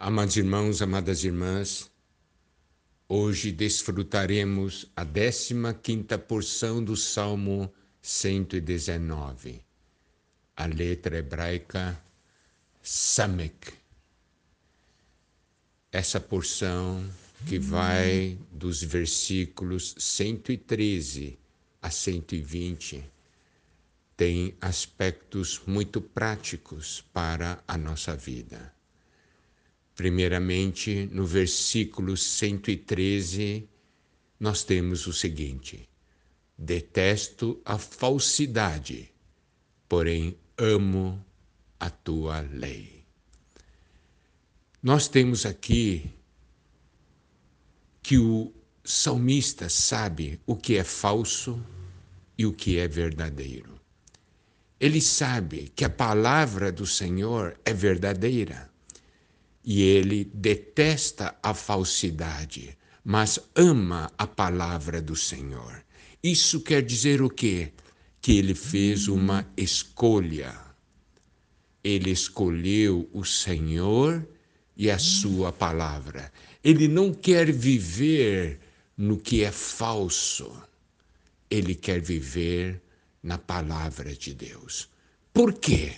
Amados irmãos, amadas irmãs, hoje desfrutaremos a 15 porção do Salmo 119, a letra hebraica Samek. Essa porção que vai dos versículos 113 a 120 tem aspectos muito práticos para a nossa vida. Primeiramente, no versículo 113, nós temos o seguinte: Detesto a falsidade, porém amo a tua lei. Nós temos aqui que o salmista sabe o que é falso e o que é verdadeiro. Ele sabe que a palavra do Senhor é verdadeira e ele detesta a falsidade, mas ama a palavra do Senhor. Isso quer dizer o quê? Que ele fez uma escolha. Ele escolheu o Senhor e a sua palavra. Ele não quer viver no que é falso. Ele quer viver na palavra de Deus. Por quê?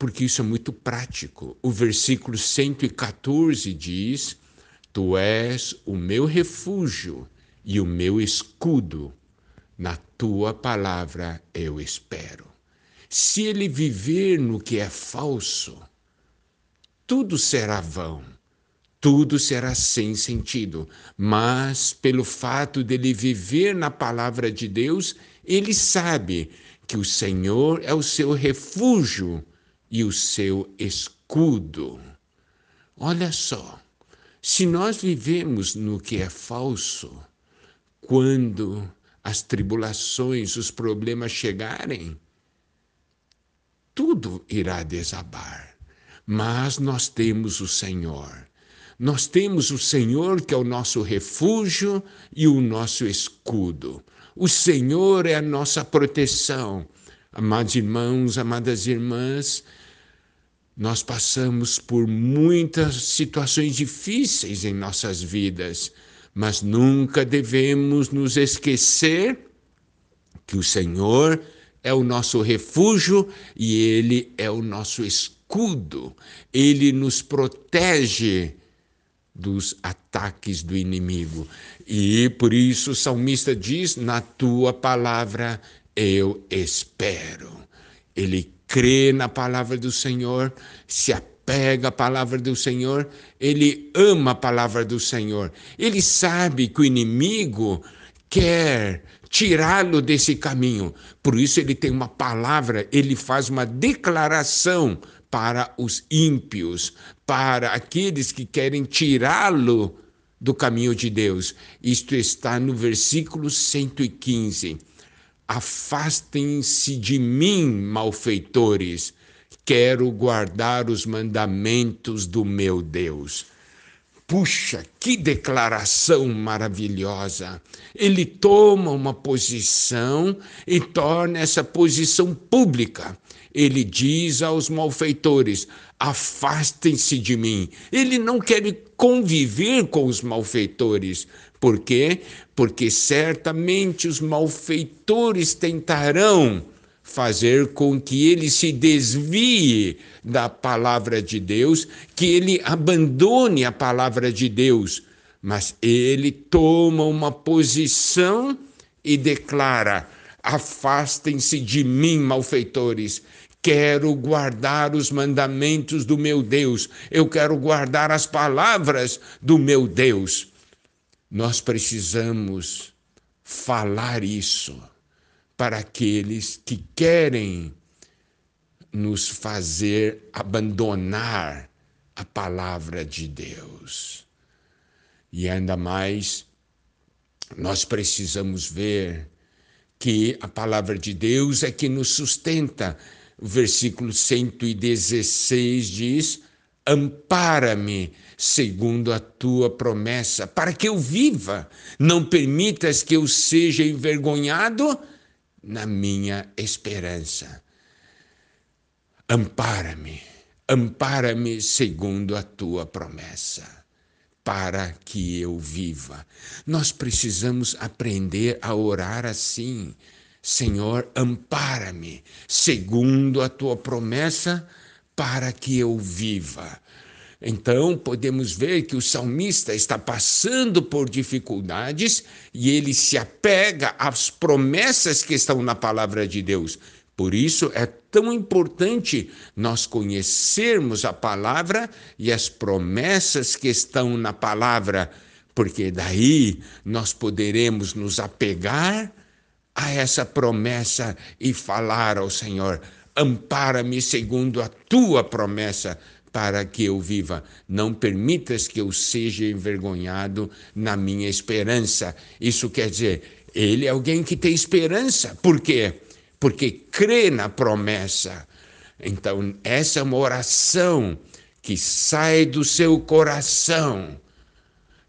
Porque isso é muito prático. O versículo 114 diz: Tu és o meu refúgio e o meu escudo, na tua palavra eu espero. Se ele viver no que é falso, tudo será vão, tudo será sem sentido. Mas, pelo fato dele viver na palavra de Deus, ele sabe que o Senhor é o seu refúgio e o seu escudo. Olha só, se nós vivemos no que é falso, quando as tribulações, os problemas chegarem, tudo irá desabar. Mas nós temos o Senhor. Nós temos o Senhor que é o nosso refúgio e o nosso escudo. O Senhor é a nossa proteção. Amados irmãos, amadas irmãs, nós passamos por muitas situações difíceis em nossas vidas, mas nunca devemos nos esquecer que o Senhor é o nosso refúgio e Ele é o nosso escudo. Ele nos protege dos ataques do inimigo. E por isso o salmista diz: Na tua palavra eu espero. Ele crê na palavra do Senhor, se apega à palavra do Senhor, ele ama a palavra do Senhor. Ele sabe que o inimigo quer tirá-lo desse caminho. Por isso ele tem uma palavra, ele faz uma declaração para os ímpios, para aqueles que querem tirá-lo do caminho de Deus. Isto está no versículo 115. Afastem-se de mim, malfeitores, quero guardar os mandamentos do meu Deus. Puxa, que declaração maravilhosa! Ele toma uma posição e torna essa posição pública. Ele diz aos malfeitores: afastem-se de mim. Ele não quer conviver com os malfeitores, por quê? Porque certamente os malfeitores tentarão fazer com que ele se desvie da palavra de Deus, que ele abandone a palavra de Deus. Mas ele toma uma posição e declara: Afastem-se de mim, malfeitores. Quero guardar os mandamentos do meu Deus. Eu quero guardar as palavras do meu Deus. Nós precisamos falar isso para aqueles que querem nos fazer abandonar a palavra de Deus. E ainda mais, nós precisamos ver que a palavra de Deus é que nos sustenta. O versículo 116 diz: Ampara-me segundo a tua promessa, para que eu viva. Não permitas que eu seja envergonhado na minha esperança. Ampara-me, ampara-me segundo a tua promessa para que eu viva. Nós precisamos aprender a orar assim. Senhor, ampara-me, segundo a tua promessa, para que eu viva. Então, podemos ver que o salmista está passando por dificuldades e ele se apega às promessas que estão na palavra de Deus. Por isso é tão importante nós conhecermos a palavra e as promessas que estão na palavra, porque daí nós poderemos nos apegar a essa promessa e falar ao Senhor: ampara-me segundo a tua promessa, para que eu viva. Não permitas que eu seja envergonhado na minha esperança. Isso quer dizer, ele é alguém que tem esperança. Por quê? porque crê na promessa. Então, essa é uma oração que sai do seu coração.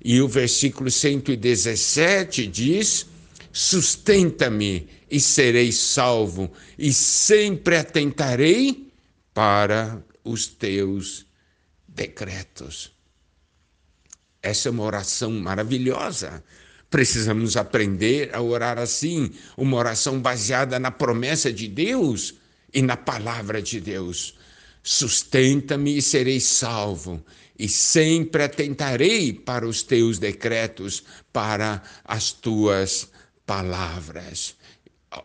E o versículo 117 diz: Sustenta-me e serei salvo, e sempre atentarei para os teus decretos. Essa é uma oração maravilhosa. Precisamos aprender a orar assim, uma oração baseada na promessa de Deus e na palavra de Deus. Sustenta-me e serei salvo, e sempre atentarei para os teus decretos, para as tuas palavras.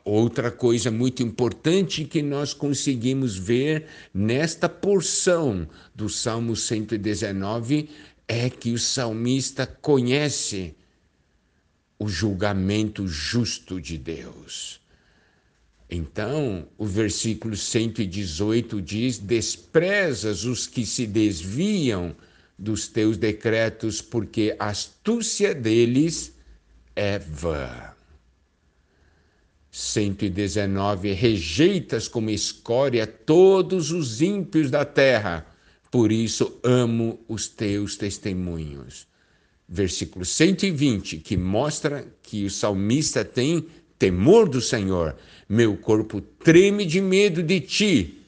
Outra coisa muito importante que nós conseguimos ver nesta porção do Salmo 119 é que o salmista conhece o julgamento justo de Deus. Então, o versículo 118 diz: Desprezas os que se desviam dos teus decretos, porque a astúcia deles é vã. 119 Rejeitas como escória todos os ímpios da terra, por isso amo os teus testemunhos versículo 120, que mostra que o salmista tem temor do Senhor. Meu corpo treme de medo de ti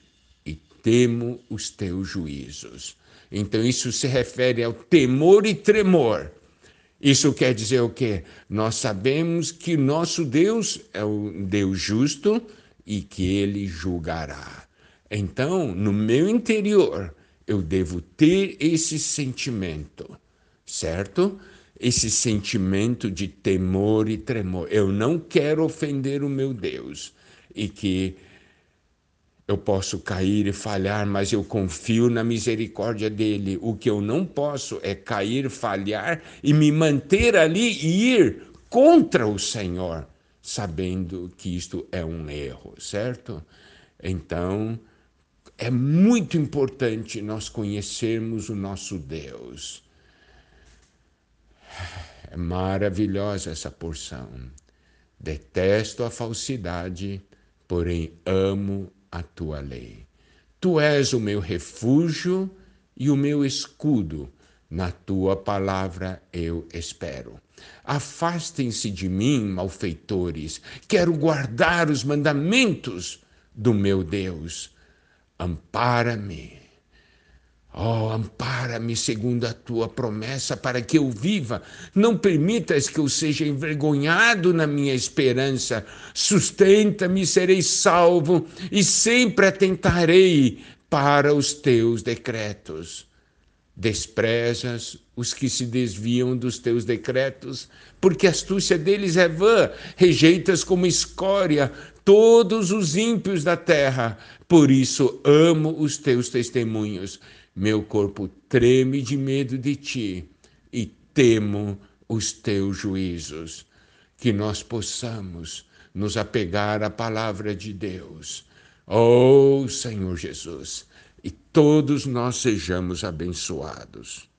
e temo os teus juízos. Então, isso se refere ao temor e tremor. Isso quer dizer o quê? Nós sabemos que nosso Deus é um Deus justo e que ele julgará. Então, no meu interior, eu devo ter esse sentimento certo? Esse sentimento de temor e tremor. Eu não quero ofender o meu Deus e que eu posso cair e falhar, mas eu confio na misericórdia dele. O que eu não posso é cair, falhar e me manter ali e ir contra o Senhor, sabendo que isto é um erro, certo? Então, é muito importante nós conhecermos o nosso Deus é maravilhosa essa porção. Detesto a falsidade, porém amo a tua lei. Tu és o meu refúgio e o meu escudo. Na tua palavra eu espero. Afastem-se de mim, malfeitores. Quero guardar os mandamentos do meu Deus. Ampara-me Oh, ampara-me segundo a tua promessa para que eu viva. Não permitas que eu seja envergonhado na minha esperança. Sustenta-me, serei salvo e sempre atentarei para os teus decretos. Desprezas os que se desviam dos teus decretos, porque a astúcia deles é vã, rejeitas como escória todos os ímpios da terra. Por isso amo os teus testemunhos meu corpo treme de medo de ti e temo os teus juízos. Que nós possamos nos apegar à palavra de Deus. Oh, Senhor Jesus, e todos nós sejamos abençoados.